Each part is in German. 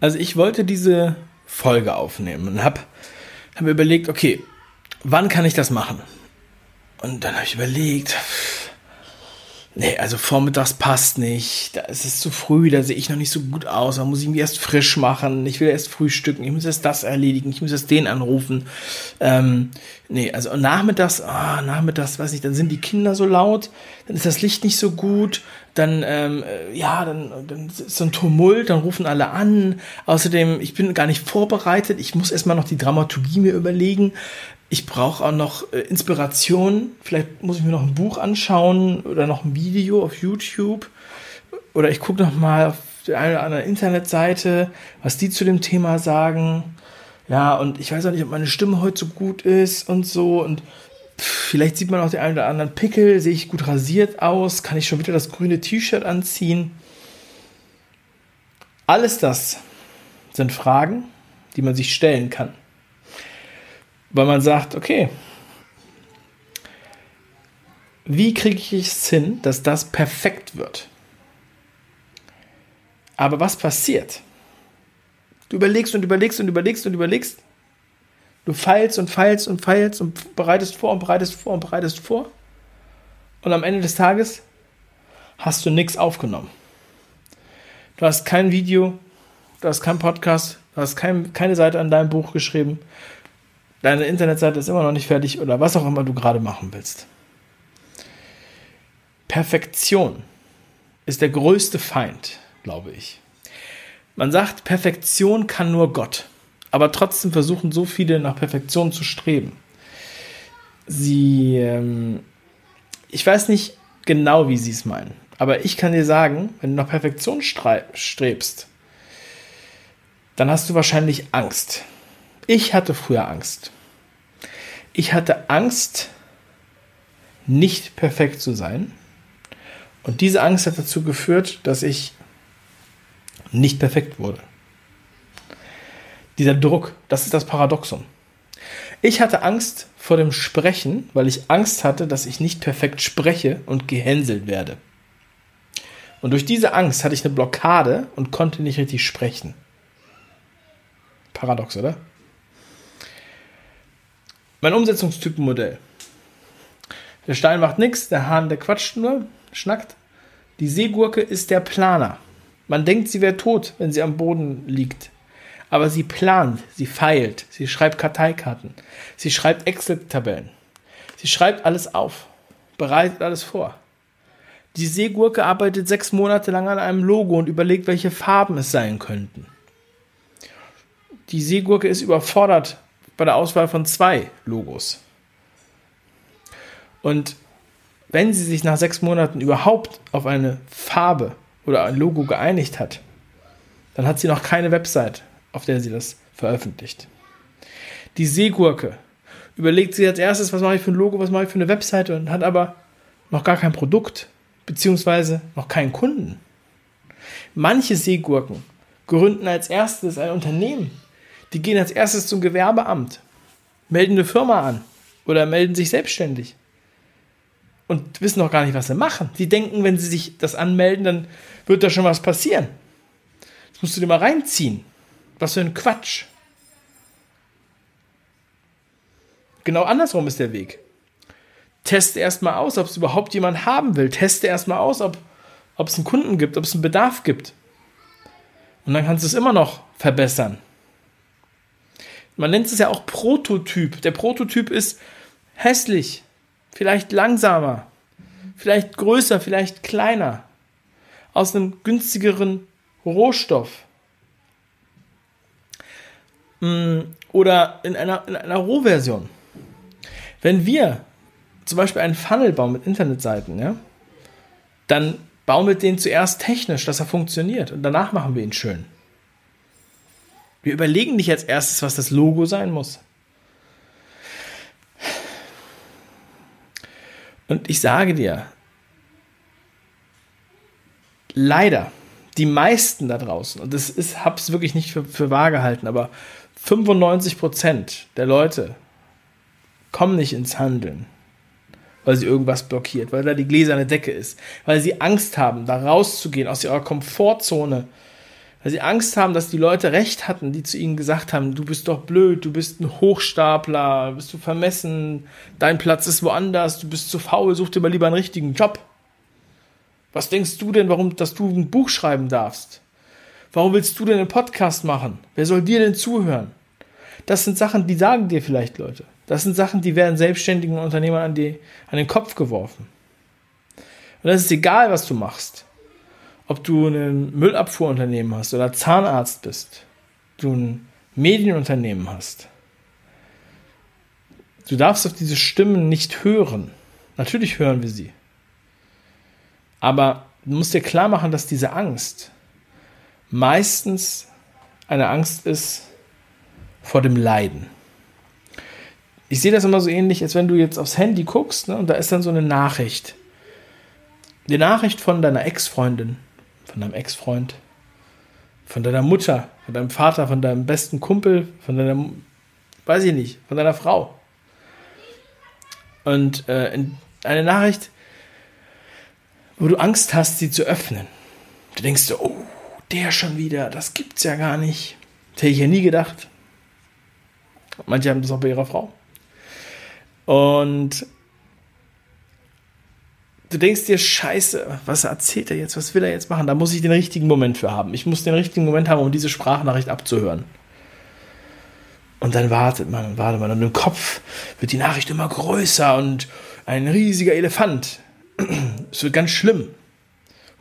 Also ich wollte diese Folge aufnehmen und habe hab überlegt, okay, wann kann ich das machen? Und dann habe ich überlegt, nee, also vormittags passt nicht, da ist es zu früh, da sehe ich noch nicht so gut aus, da muss ich mich erst frisch machen, ich will erst frühstücken, ich muss erst das erledigen, ich muss erst den anrufen. Ähm, nee, also nachmittags, ah, nachmittags, weiß nicht, dann sind die Kinder so laut, dann ist das Licht nicht so gut, dann, ähm, äh, ja, dann, dann ist so ein Tumult, dann rufen alle an. Außerdem, ich bin gar nicht vorbereitet, ich muss erstmal noch die Dramaturgie mir überlegen ich brauche auch noch äh, Inspiration. Vielleicht muss ich mir noch ein Buch anschauen oder noch ein Video auf YouTube. Oder ich gucke noch mal auf der einen oder anderen Internetseite, was die zu dem Thema sagen. Ja, und ich weiß auch nicht, ob meine Stimme heute so gut ist und so. Und vielleicht sieht man auch den einen oder anderen Pickel. Sehe ich gut rasiert aus? Kann ich schon wieder das grüne T-Shirt anziehen? Alles das sind Fragen, die man sich stellen kann weil man sagt, okay, wie kriege ich es hin, dass das perfekt wird? Aber was passiert? Du überlegst und überlegst und überlegst und überlegst. Du feilst und feilst und feilst und bereitest vor und bereitest vor und bereitest vor. Und am Ende des Tages hast du nichts aufgenommen. Du hast kein Video, du hast keinen Podcast, du hast kein, keine Seite an deinem Buch geschrieben, deine Internetseite ist immer noch nicht fertig oder was auch immer du gerade machen willst. Perfektion ist der größte Feind, glaube ich. Man sagt, Perfektion kann nur Gott, aber trotzdem versuchen so viele nach Perfektion zu streben. Sie, ähm, ich weiß nicht genau, wie sie es meinen, aber ich kann dir sagen, wenn du nach Perfektion strebst, dann hast du wahrscheinlich Angst. Ich hatte früher Angst. Ich hatte Angst, nicht perfekt zu sein. Und diese Angst hat dazu geführt, dass ich nicht perfekt wurde. Dieser Druck, das ist das Paradoxum. Ich hatte Angst vor dem Sprechen, weil ich Angst hatte, dass ich nicht perfekt spreche und gehänselt werde. Und durch diese Angst hatte ich eine Blockade und konnte nicht richtig sprechen. Paradox, oder? Mein Umsetzungstypenmodell. Der Stein macht nichts, der Hahn, der quatscht nur, schnackt. Die Seegurke ist der Planer. Man denkt, sie wäre tot, wenn sie am Boden liegt. Aber sie plant, sie feilt, sie schreibt Karteikarten, sie schreibt Excel-Tabellen. Sie schreibt alles auf, bereitet alles vor. Die Seegurke arbeitet sechs Monate lang an einem Logo und überlegt, welche Farben es sein könnten. Die Seegurke ist überfordert bei der Auswahl von zwei Logos. Und wenn sie sich nach sechs Monaten überhaupt auf eine Farbe oder ein Logo geeinigt hat, dann hat sie noch keine Website, auf der sie das veröffentlicht. Die Seegurke überlegt sie als erstes, was mache ich für ein Logo, was mache ich für eine Webseite und hat aber noch gar kein Produkt, beziehungsweise noch keinen Kunden. Manche Seegurken gründen als erstes ein Unternehmen die gehen als erstes zum Gewerbeamt, melden eine Firma an oder melden sich selbstständig und wissen noch gar nicht, was sie machen. Die denken, wenn sie sich das anmelden, dann wird da schon was passieren. Das musst du dir mal reinziehen. Was für ein Quatsch. Genau andersrum ist der Weg. Teste erstmal aus, ob es überhaupt jemand haben will. Teste erstmal aus, ob, ob es einen Kunden gibt, ob es einen Bedarf gibt. Und dann kannst du es immer noch verbessern. Man nennt es ja auch Prototyp. Der Prototyp ist hässlich, vielleicht langsamer, vielleicht größer, vielleicht kleiner, aus einem günstigeren Rohstoff. Mm, oder in einer, in einer Rohversion. Wenn wir zum Beispiel einen Funnel bauen mit Internetseiten, ja, dann bauen wir den zuerst technisch, dass er funktioniert und danach machen wir ihn schön. Wir überlegen nicht als erstes, was das Logo sein muss. Und ich sage dir, leider, die meisten da draußen, und das ist, hab's wirklich nicht für, für wahr gehalten, aber 95% der Leute kommen nicht ins Handeln, weil sie irgendwas blockiert, weil da die gläserne Decke ist, weil sie Angst haben, da rauszugehen aus ihrer Komfortzone, Weil sie Angst haben, dass die Leute recht hatten, die zu ihnen gesagt haben, du bist doch blöd, du bist ein Hochstapler, bist du vermessen, dein Platz ist woanders, du bist zu faul, such dir mal lieber einen richtigen Job. Was denkst du denn, warum, dass du ein Buch schreiben darfst? Warum willst du denn einen Podcast machen? Wer soll dir denn zuhören? Das sind Sachen, die sagen dir vielleicht Leute. Das sind Sachen, die werden selbstständigen Unternehmern an, die, an den Kopf geworfen. Und das ist egal, was du machst ob du ein Müllabfuhrunternehmen hast oder Zahnarzt bist, du ein Medienunternehmen hast. Du darfst auf diese Stimmen nicht hören. Natürlich hören wir sie. Aber du musst dir klar machen, dass diese Angst meistens eine Angst ist vor dem Leiden. Ich sehe das immer so ähnlich, als wenn du jetzt aufs Handy guckst ne, und da ist dann so eine Nachricht. Die Nachricht von deiner Ex-Freundin von deinem Ex-Freund, von deiner Mutter, von deinem Vater, von deinem besten Kumpel, von deiner, weiß ich nicht, von deiner Frau. Und äh, eine Nachricht, wo du Angst hast, sie zu öffnen. Du denkst so, oh, der schon wieder, das gibt's ja gar nicht. Das hätte ich ja nie gedacht. Manche haben das auch bei ihrer Frau. Und du denkst dir, scheiße, was erzählt er jetzt, was will er jetzt machen? Da muss ich den richtigen Moment für haben. Ich muss den richtigen Moment haben, um diese Sprachnachricht abzuhören. Und dann wartet man wartet man. Und im Kopf wird die Nachricht immer größer und ein riesiger Elefant. Es wird ganz schlimm.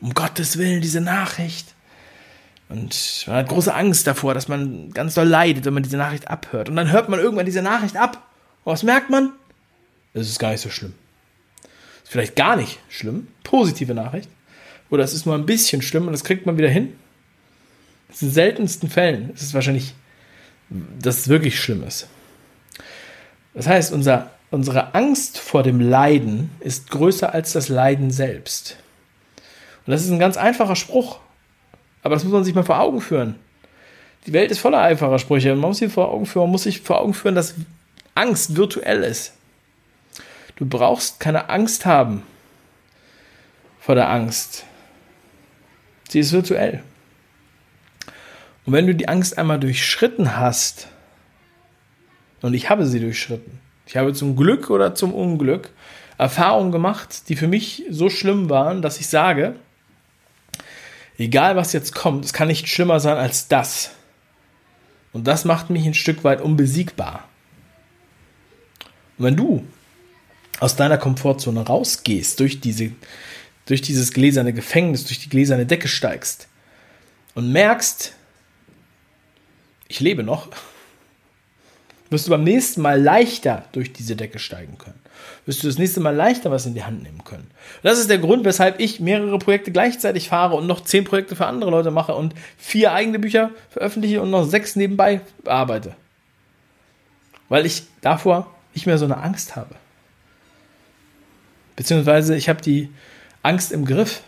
Um Gottes Willen, diese Nachricht. Und man hat große Angst davor, dass man ganz doll leidet, wenn man diese Nachricht abhört. Und dann hört man irgendwann diese Nachricht ab. Und was merkt man? Es ist gar nicht so schlimm vielleicht gar nicht schlimm, positive Nachricht, oder es ist nur ein bisschen schlimm und das kriegt man wieder hin. In den seltensten Fällen ist es wahrscheinlich, dass es wirklich schlimm ist. Das heißt, unser, unsere Angst vor dem Leiden ist größer als das Leiden selbst. Und das ist ein ganz einfacher Spruch, aber das muss man sich mal vor Augen führen. Die Welt ist voller einfacher Sprüche. Man muss, sich vor Augen führen, man muss sich vor Augen führen, dass Angst virtuell ist. Du brauchst keine Angst haben vor der Angst. Sie ist virtuell. Und wenn du die Angst einmal durchschritten hast, und ich habe sie durchschritten, ich habe zum Glück oder zum Unglück Erfahrungen gemacht, die für mich so schlimm waren, dass ich sage, egal was jetzt kommt, es kann nicht schlimmer sein als das. Und das macht mich ein Stück weit unbesiegbar. Und wenn du aus deiner Komfortzone rausgehst, durch, diese, durch dieses gläserne Gefängnis, durch die gläserne Decke steigst und merkst, ich lebe noch, wirst du beim nächsten Mal leichter durch diese Decke steigen können. Wirst du das nächste Mal leichter was in die Hand nehmen können. Das ist der Grund, weshalb ich mehrere Projekte gleichzeitig fahre und noch zehn Projekte für andere Leute mache und vier eigene Bücher veröffentliche und noch sechs nebenbei bearbeite. Weil ich davor nicht mehr so eine Angst habe. Beziehungsweise ich habe die Angst im Griff.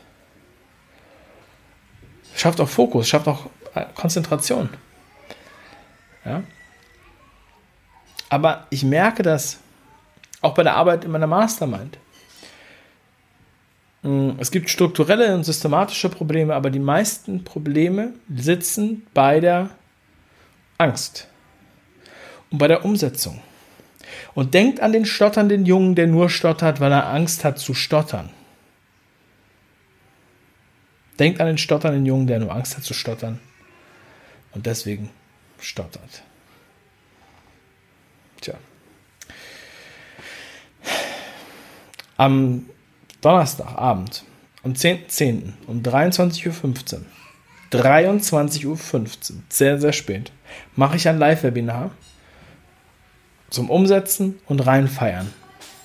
Schafft auch Fokus, schafft auch äh, Konzentration. Ja? Aber ich merke das auch bei der Arbeit in meiner Mastermind. Hm, es gibt strukturelle und systematische Probleme, aber die meisten Probleme sitzen bei der Angst und bei der Umsetzung. Und denkt an den stotternden Jungen, der nur stottert, weil er Angst hat zu stottern. Denkt an den stotternden Jungen, der nur Angst hat zu stottern und deswegen stottert. Tja. Am Donnerstagabend um 10.10. .10. um 23.15 Uhr, 23.15 Uhr, sehr, sehr spät, mache ich ein Live-Webinar zum Umsetzen und reinfeiern,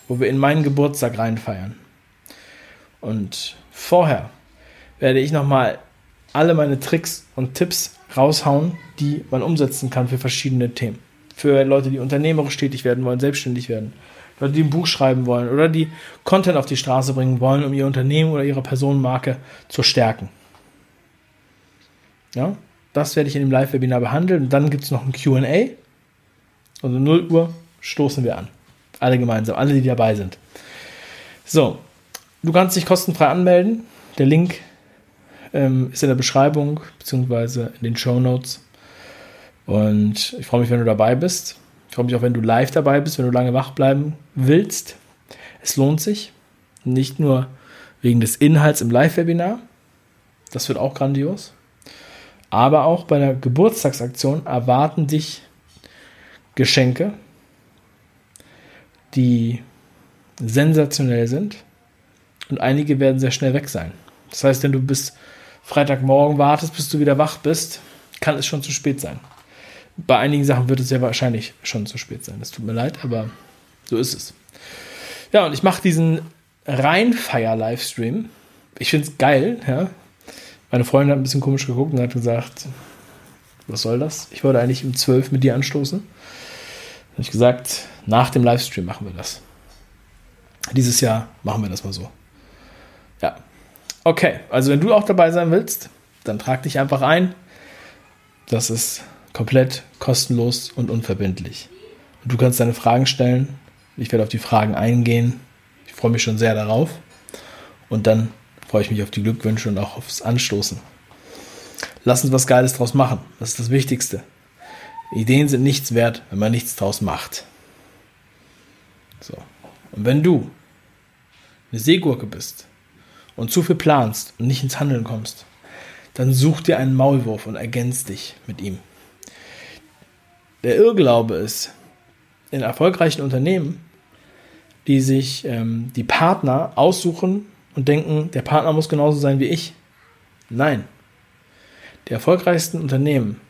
wo wir in meinen Geburtstag reinfeiern. Und vorher werde ich nochmal alle meine Tricks und Tipps raushauen, die man umsetzen kann für verschiedene Themen. Für Leute, die unternehmerisch tätig werden wollen, selbstständig werden. Leute, die ein Buch schreiben wollen oder die Content auf die Straße bringen wollen, um ihr Unternehmen oder ihre Personenmarke zu stärken. Ja, das werde ich in dem Live-Webinar behandeln. Und dann gibt es noch ein QA also 0 Uhr stoßen wir an. Alle gemeinsam, alle, die dabei sind. So, du kannst dich kostenfrei anmelden. Der Link ähm, ist in der Beschreibung beziehungsweise in den Show Notes. Und ich freue mich, wenn du dabei bist. Ich freue mich auch, wenn du live dabei bist, wenn du lange wach bleiben willst. Es lohnt sich. Nicht nur wegen des Inhalts im Live-Webinar. Das wird auch grandios. Aber auch bei der Geburtstagsaktion erwarten dich Geschenke, die sensationell sind. Und einige werden sehr schnell weg sein. Das heißt, wenn du bis Freitagmorgen wartest, bis du wieder wach bist, kann es schon zu spät sein. Bei einigen Sachen wird es sehr wahrscheinlich schon zu spät sein. Das tut mir leid, aber so ist es. Ja, und ich mache diesen Reinfeier-Livestream. Ich finde es geil, ja. Meine Freundin hat ein bisschen komisch geguckt und hat gesagt, was soll das? Ich wollte eigentlich um 12 mit dir anstoßen. Habe ich gesagt, nach dem Livestream machen wir das. Dieses Jahr machen wir das mal so. Ja. Okay, also wenn du auch dabei sein willst, dann trag dich einfach ein. Das ist komplett kostenlos und unverbindlich. Und du kannst deine Fragen stellen. Ich werde auf die Fragen eingehen. Ich freue mich schon sehr darauf. Und dann freue ich mich auf die Glückwünsche und auch aufs Anstoßen. Lass uns was Geiles draus machen. Das ist das Wichtigste. Ideen sind nichts wert, wenn man nichts draus macht. So. Und wenn du eine Seegurke bist und zu viel planst und nicht ins Handeln kommst, dann such dir einen Maulwurf und ergänz dich mit ihm. Der Irrglaube ist, in erfolgreichen Unternehmen, die sich ähm, die Partner aussuchen und denken, der Partner muss genauso sein wie ich. Nein. Die erfolgreichsten Unternehmen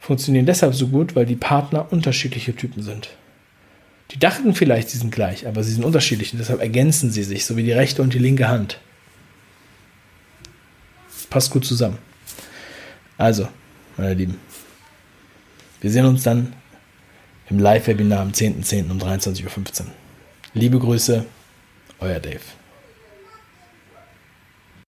funktionieren deshalb so gut, weil die Partner unterschiedliche Typen sind. Die dachten vielleicht, sie sind gleich, aber sie sind unterschiedlich und deshalb ergänzen sie sich, so wie die rechte und die linke Hand. Passt gut zusammen. Also, meine Lieben, wir sehen uns dann im Live-Webinar am 10.10. .10. um 23.15 Uhr. Liebe Grüße, euer Dave.